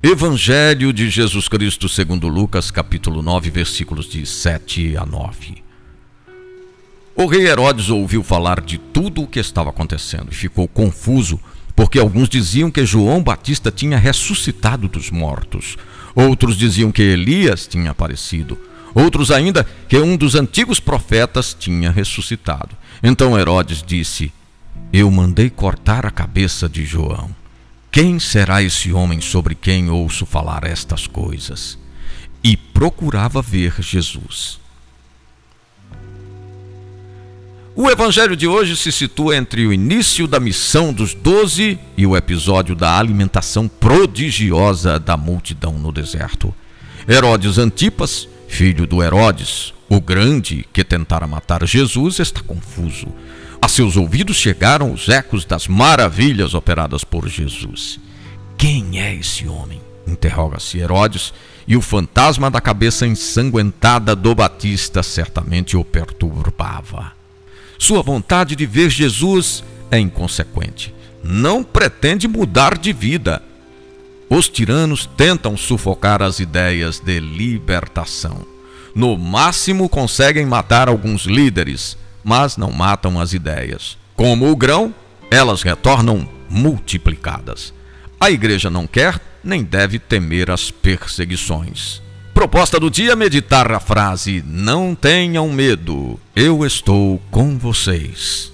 Evangelho de Jesus Cristo segundo Lucas, capítulo 9, versículos de 7 a 9. O rei Herodes ouviu falar de tudo o que estava acontecendo e ficou confuso, porque alguns diziam que João Batista tinha ressuscitado dos mortos, outros diziam que Elias tinha aparecido, outros ainda que um dos antigos profetas tinha ressuscitado. Então Herodes disse: Eu mandei cortar a cabeça de João. Quem será esse homem sobre quem ouço falar estas coisas? E procurava ver Jesus. O evangelho de hoje se situa entre o início da missão dos doze e o episódio da alimentação prodigiosa da multidão no deserto. Herodes Antipas, filho do Herodes, o grande que tentara matar Jesus, está confuso. A seus ouvidos chegaram os ecos das maravilhas operadas por Jesus. Quem é esse homem? interroga-se Herodes, e o fantasma da cabeça ensanguentada do Batista certamente o perturbava. Sua vontade de ver Jesus é inconsequente. Não pretende mudar de vida. Os tiranos tentam sufocar as ideias de libertação. No máximo conseguem matar alguns líderes, mas não matam as ideias. Como o grão, elas retornam multiplicadas. A igreja não quer nem deve temer as perseguições. Proposta do dia: meditar a frase: Não tenham medo, eu estou com vocês.